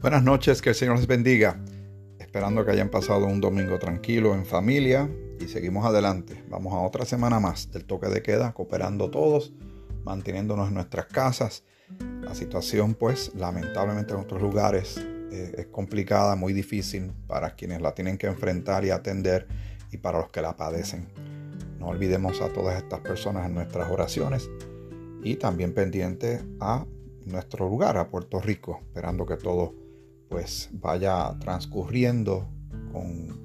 Buenas noches, que el Señor les bendiga. Esperando que hayan pasado un domingo tranquilo en familia y seguimos adelante. Vamos a otra semana más del toque de queda, cooperando todos, manteniéndonos en nuestras casas. La situación, pues, lamentablemente en otros lugares eh, es complicada, muy difícil para quienes la tienen que enfrentar y atender y para los que la padecen. No olvidemos a todas estas personas en nuestras oraciones y también pendiente a nuestro lugar, a Puerto Rico, esperando que todo pues vaya transcurriendo con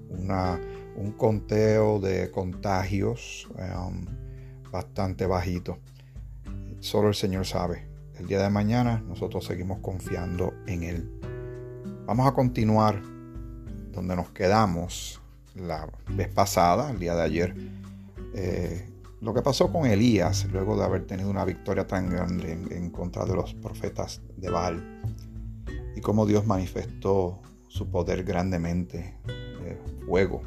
un conteo de contagios um, bastante bajito. Solo el Señor sabe. El día de mañana nosotros seguimos confiando en Él. Vamos a continuar donde nos quedamos la vez pasada, el día de ayer. Eh, lo que pasó con Elías luego de haber tenido una victoria tan grande en contra de los profetas de Baal y cómo Dios manifestó su poder grandemente, eh, fuego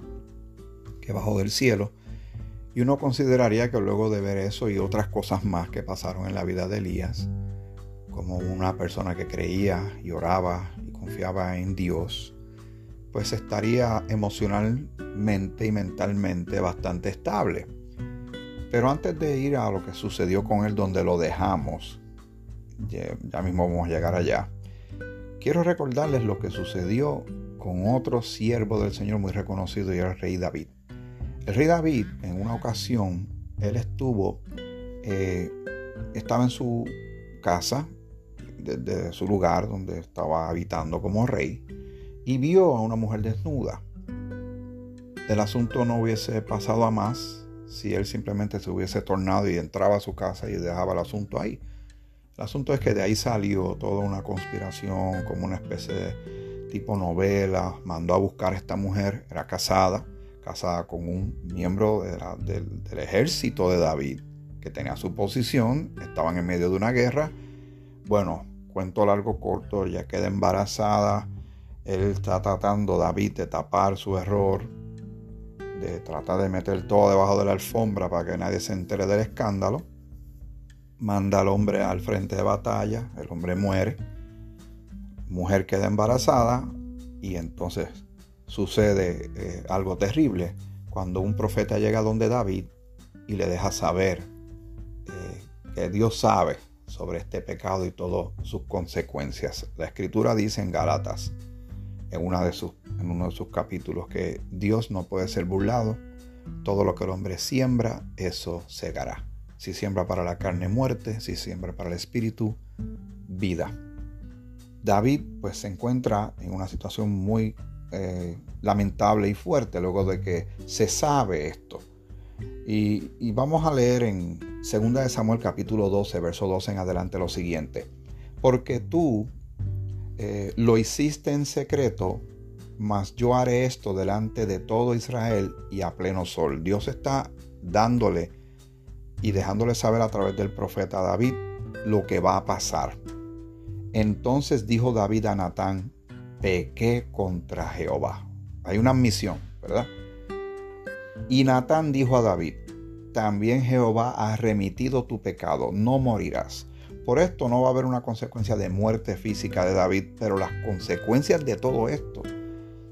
que bajó del cielo. Y uno consideraría que luego de ver eso y otras cosas más que pasaron en la vida de Elías, como una persona que creía y oraba y confiaba en Dios, pues estaría emocionalmente y mentalmente bastante estable. Pero antes de ir a lo que sucedió con él donde lo dejamos, ya mismo vamos a llegar allá, Quiero recordarles lo que sucedió con otro siervo del Señor muy reconocido y el rey David. El rey David, en una ocasión, él estuvo, eh, estaba en su casa, desde su lugar donde estaba habitando como rey, y vio a una mujer desnuda. El asunto no hubiese pasado a más si él simplemente se hubiese tornado y entraba a su casa y dejaba el asunto ahí. El asunto es que de ahí salió toda una conspiración, como una especie de tipo novela. Mandó a buscar a esta mujer, era casada, casada con un miembro del, ejército de David, que tenía su posición, estaban en medio de una guerra. Bueno, cuento largo corto, ya queda embarazada. Él está tratando, David, de tapar su error, de tratar de meter todo debajo de la alfombra para que nadie se entere del escándalo manda al hombre al frente de batalla, el hombre muere, mujer queda embarazada y entonces sucede eh, algo terrible cuando un profeta llega donde David y le deja saber eh, que Dios sabe sobre este pecado y todas sus consecuencias. La escritura dice en Galatas, en, una de sus, en uno de sus capítulos, que Dios no puede ser burlado, todo lo que el hombre siembra, eso segará. Si siembra para la carne, muerte. Si siembra para el espíritu, vida. David pues se encuentra en una situación muy eh, lamentable y fuerte luego de que se sabe esto. Y, vamos a leer en 2 de Samuel capítulo 12, verso 12 en adelante lo siguiente. Porque tú eh, lo hiciste en secreto, mas yo haré esto delante de todo Israel y a pleno sol. Dios está dándole y dejándole saber a través del profeta David lo que va a pasar. Entonces dijo David a Natán, pequé contra Jehová. Hay una misión, ¿verdad? Y Natán dijo a David, también Jehová ha remitido tu pecado, no morirás. Por esto no va a haber una consecuencia de muerte física de David, pero las consecuencias de todo esto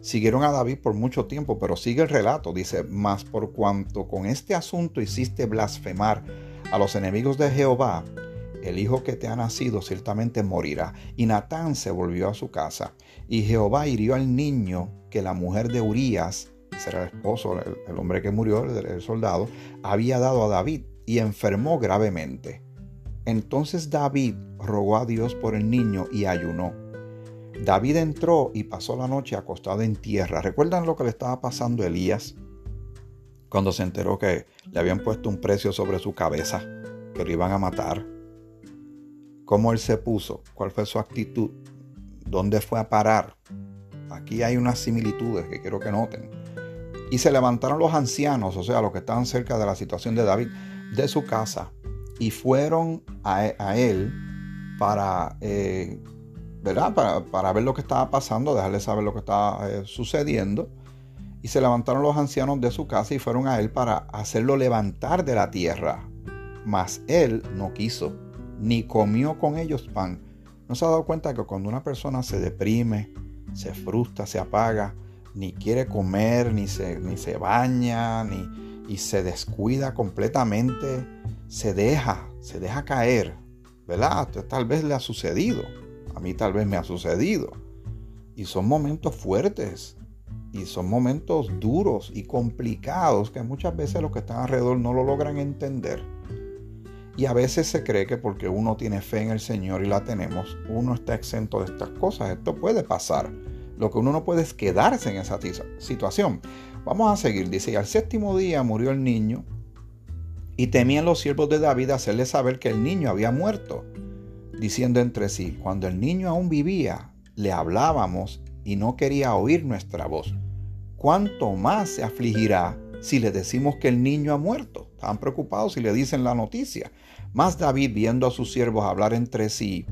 Siguieron a David por mucho tiempo, pero sigue el relato. Dice, mas por cuanto con este asunto hiciste blasfemar a los enemigos de Jehová, el hijo que te ha nacido ciertamente morirá. Y Natán se volvió a su casa, y Jehová hirió al niño que la mujer de Urías, ese era el esposo, el, hombre que murió, el soldado, había dado a David, y enfermó gravemente. Entonces David rogó a Dios por el niño y ayunó. David entró y pasó la noche acostado en tierra. ¿Recuerdan lo que le estaba pasando a Elías? Cuando se enteró que le habían puesto un precio sobre su cabeza, que lo iban a matar. ¿Cómo él se puso? ¿Cuál fue su actitud? ¿Dónde fue a parar? Aquí hay unas similitudes que quiero que noten. Y se levantaron los ancianos, o sea, los que estaban cerca de la situación de David, de su casa, y fueron a, él para eh, para, ver lo que estaba pasando, dejarle saber lo que estaba eh, sucediendo. Y se levantaron los ancianos de su casa y fueron a él para hacerlo levantar de la tierra. Mas él no quiso, ni comió con ellos pan, ¿No se ha dado cuenta que cuando una persona se deprime, se frustra, se apaga, ni quiere comer, ni se, ni se baña, ni, y se descuida completamente, se deja, se deja caer, ¿verdad? Tal vez le ha sucedido, a mí tal vez me ha sucedido. Y son momentos fuertes, y son momentos duros y complicados que muchas veces los que están alrededor no lo logran entender. Y a veces se cree que porque uno tiene fe en el Señor y la tenemos, uno está exento de estas cosas. Esto puede pasar. Lo que uno no puede es quedarse en esa situación. Vamos a seguir. Dice, y al séptimo día murió el niño y temían los siervos de David hacerle saber que el niño había muerto, diciendo entre sí, cuando el niño aún vivía, le hablábamos y no quería oír nuestra voz. ¿Cuánto más se afligirá si le decimos que el niño ha muerto? Estaban preocupados si le dicen la noticia. Mas David, viendo a sus siervos hablar entre sí,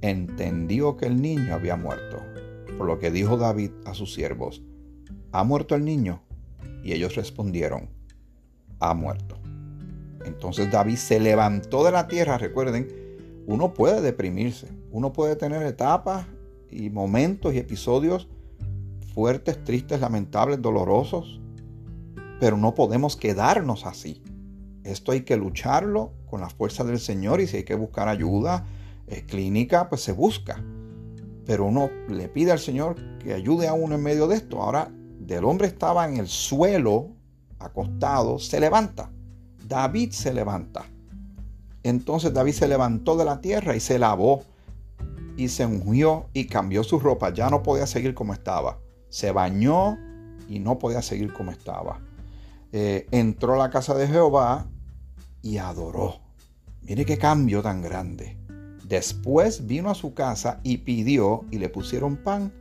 entendió que el niño había muerto. Por lo que dijo David a sus siervos, ¿ha muerto el niño? Y ellos respondieron, ha muerto. Entonces David se levantó de la tierra. Recuerden, uno puede deprimirse, uno puede tener etapas y momentos y episodios fuertes, tristes, lamentables, dolorosos, pero no podemos quedarnos así. Esto hay que lucharlo con la fuerza del Señor y si hay que buscar ayuda eh, clínica, pues se busca. Pero uno le pide al Señor que ayude a uno en medio de esto. Ahora, del hombre estaba en el suelo, acostado, se levanta. David se levanta. Entonces David se levantó de la tierra y se lavó y se ungió y cambió su ropa. Ya no podía seguir como estaba. Se bañó y no podía seguir como estaba. Eh, entró a la casa de Jehová y adoró. Mire qué cambio tan grande. Después vino a su casa y pidió y le pusieron pan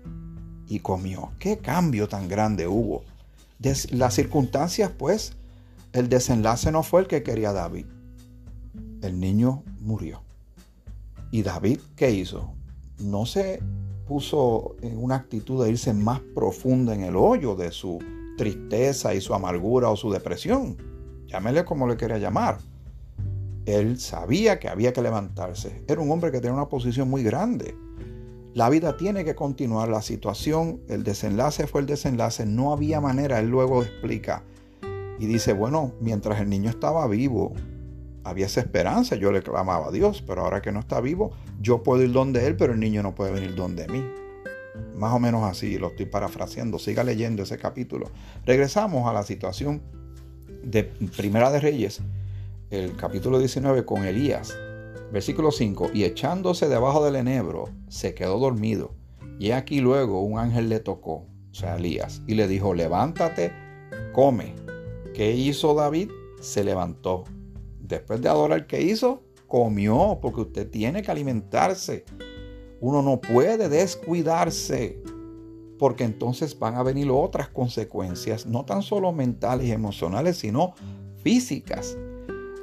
y comió. Qué cambio tan grande hubo. las circunstancias, pues, el desenlace no fue el que quería David. El niño murió. ¿Y David qué hizo? No se puso en una actitud de irse más profunda en el hoyo de su tristeza y su amargura o su depresión. Llámele como le quería llamar. Él sabía que había que levantarse. Era un hombre que tenía una posición muy grande. La vida tiene que continuar. La situación, el desenlace fue el desenlace. No había manera. Él luego explica y dice, bueno, mientras el niño estaba vivo, había esa esperanza. Yo le clamaba a Dios, pero ahora que no está vivo, yo puedo ir donde Él, pero el niño no puede venir donde mí. Más o menos así, lo estoy parafraseando. Siga leyendo ese capítulo. Regresamos a la situación de Primera de Reyes, el capítulo 19 con Elías. Versículo 5. Y echándose debajo del enebro, se quedó dormido. Y aquí luego un ángel le tocó, o sea, Elías, y le dijo, levántate, come. ¿Qué hizo David? Se levantó. Después de adorar, ¿qué hizo? Comió, porque usted tiene que alimentarse. Uno no puede descuidarse, porque entonces van a venir otras consecuencias, no tan solo mentales y emocionales, sino físicas.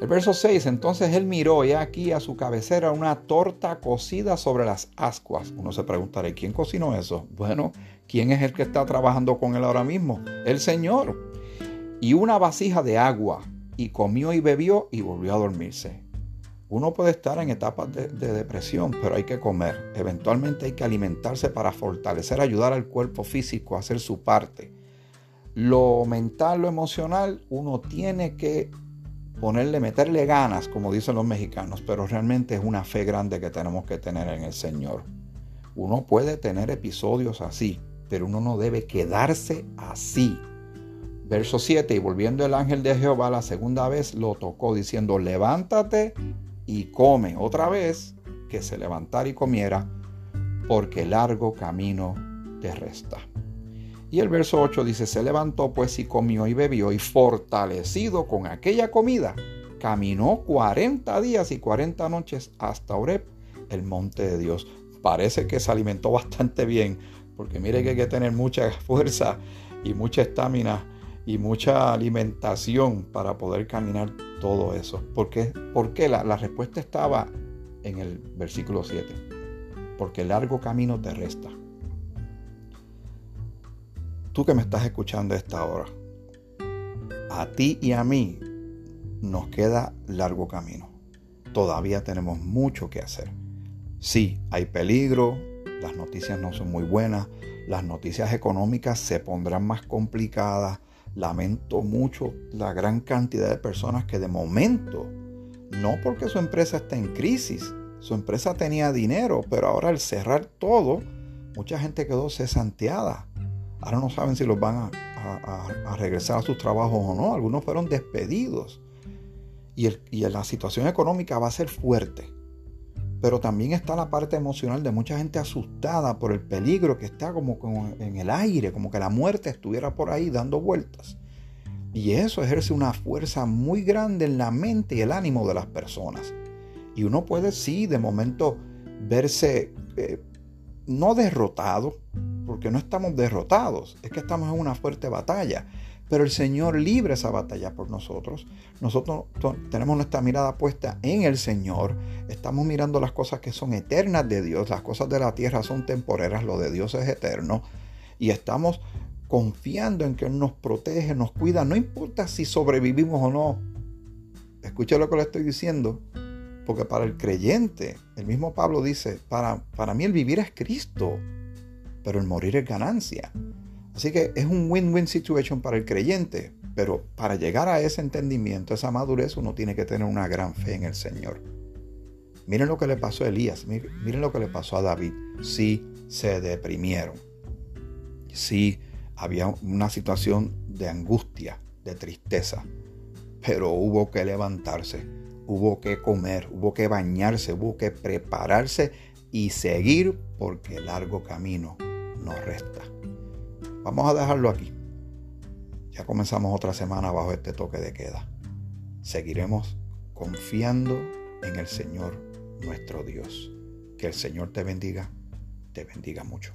El verso 6, entonces él miró y aquí a su cabecera una torta cocida sobre las ascuas. Uno se preguntará, ¿quién cocinó eso? Bueno, ¿quién es el que está trabajando con él ahora mismo? El Señor. Y una vasija de agua, y comió y bebió y volvió a dormirse. Uno puede estar en etapas de, depresión, pero hay que comer. Eventualmente hay que alimentarse para fortalecer, ayudar al cuerpo físico a hacer su parte. Lo mental, lo emocional, uno tiene que ponerle, meterle ganas, como dicen los mexicanos, pero realmente es una fe grande que tenemos que tener en el Señor. Uno puede tener episodios así, pero uno no debe quedarse así. Verso 7, y volviendo el ángel de Jehová la segunda vez, lo tocó diciendo, levántate y come otra vez, que se levantara y comiera, porque largo camino te resta. Y el verso 8 dice, se levantó pues y comió y bebió y fortalecido con aquella comida, caminó 40 días y 40 noches hasta Oreb, el monte de Dios. Parece que se alimentó bastante bien, porque mire que hay que tener mucha fuerza y mucha estamina y mucha alimentación para poder caminar todo eso. ¿Por qué? Porque la, la respuesta estaba en el versículo 7. Porque largo camino te resta. Tú que me estás escuchando esta hora, a ti y a mí nos queda largo camino. Todavía tenemos mucho que hacer. Sí, hay peligro, las noticias no son muy buenas, las noticias económicas se pondrán más complicadas. Lamento mucho la gran cantidad de personas que de momento, no porque su empresa está en crisis, su empresa tenía dinero, pero ahora al cerrar todo, mucha gente quedó cesanteada. Ahora no saben si los van a, regresar a sus trabajos o no. Algunos fueron despedidos. Y, y la situación económica va a ser fuerte. Pero también está la parte emocional de mucha gente asustada por el peligro que está como, en el aire, como que la muerte estuviera por ahí dando vueltas. Y eso ejerce una fuerza muy grande en la mente y el ánimo de las personas. Y uno puede, sí, de momento verse eh, no derrotado, porque no estamos derrotados, es que estamos en una fuerte batalla. Pero el Señor libre esa batalla por nosotros. Nosotros tenemos nuestra mirada puesta en el Señor. Estamos mirando las cosas que son eternas de Dios. Las cosas de la tierra son temporeras, lo de Dios es eterno. Y estamos confiando en que Él nos protege, nos cuida. No importa si sobrevivimos o no. Escucha lo que le estoy diciendo. Porque para el creyente, el mismo Pablo dice, para, para mí el vivir es Cristo, pero el morir es ganancia. Así que es un win-win situation para el creyente, pero para llegar a ese entendimiento, esa madurez, uno tiene que tener una gran fe en el Señor. Miren lo que le pasó a Elías, miren lo que le pasó a David. Sí, se deprimieron. Sí, había una situación de angustia, de tristeza, pero hubo que levantarse hubo que comer, hubo que bañarse, hubo que prepararse y seguir porque largo camino nos resta. Vamos a dejarlo aquí. Ya comenzamos otra semana bajo este toque de queda. Seguiremos confiando en el Señor nuestro Dios. Que el Señor te bendiga, te bendiga mucho.